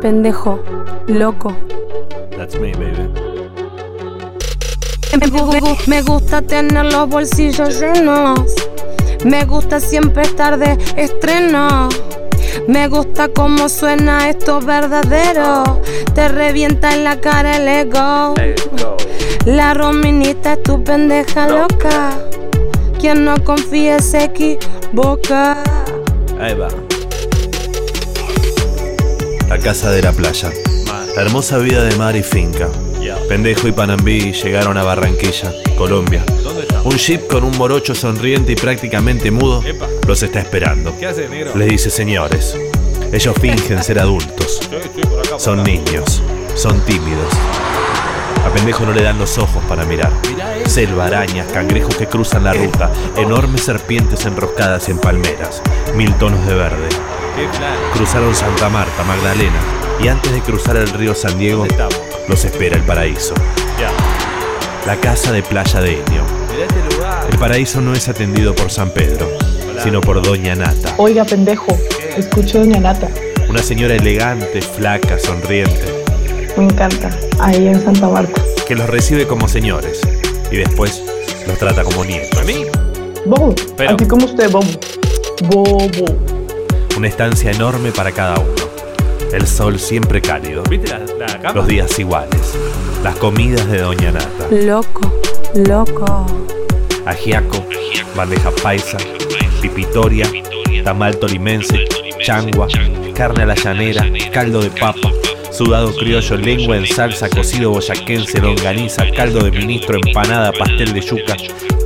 pendejo, loco. That's me, baby. Me, gu- me gusta tener los bolsillos llenos. Me gusta siempre estar de estreno. Me gusta cómo suena esto verdadero. Te revienta en la cara el ego. La rominita es tu pendeja loca. Quien no confía se equivoca. Ahí va. La casa de la playa. La hermosa vida de mar y finca. Pendejo y Panambí llegaron a Barranquilla, Colombia. Un jeep con un morocho sonriente y prácticamente mudo los está esperando. Les dice, señores, ellos fingen ser adultos. Son niños, son tímidos. A pendejo no le dan los ojos para mirar. Selva, arañas, cangrejos que cruzan la ruta, enormes serpientes enroscadas en palmeras, mil tonos de verde. Cruzaron Santa Marta, Magdalena, y antes de cruzar el río San Diego, los espera el paraíso. Ya. La casa de playa de Enio. Este. El paraíso no es atendido por San Pedro, sino por Doña Nata, Oiga, pendejo, escucho Doña Nata. una señora elegante, flaca, sonriente, Me encanta. Ahí en Santa Marta. que los recibe como señores y después los trata como nietos. ¿A mí? Bobo. Pero- Así como usted, Bobo. Bobo. Una estancia enorme para cada uno. El sol siempre cálido, ¿Viste la, la cama? los días iguales, las comidas de Doña Nata, Loco, loco. ajiaco, bandeja paisa, pipitoria, tamal tolimense, changua, carne a la llanera, caldo de papa, sudado criollo, lengua en salsa, cocido boyaquense, longaniza, caldo de ministro, empanada, pastel de yuca,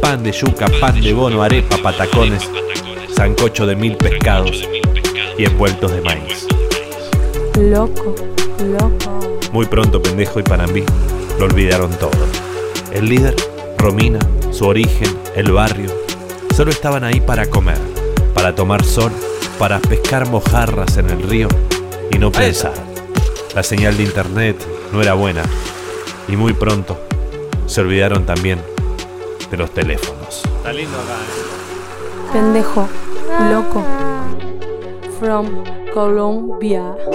pan de yuca, pan de bono, arepa, patacones, sancocho de mil pescados y envueltos de maíz. Loco, loco. Muy pronto Pendejo y Panambí lo olvidaron todo. El líder, Romina, su origen, el barrio, solo estaban ahí para comer, para tomar sol, para pescar mojarras en el río y no pensar. La señal de internet no era buena y muy pronto se olvidaron también de los teléfonos. Está lindo acá, ¿eh? Pendejo, loco. From Colombia.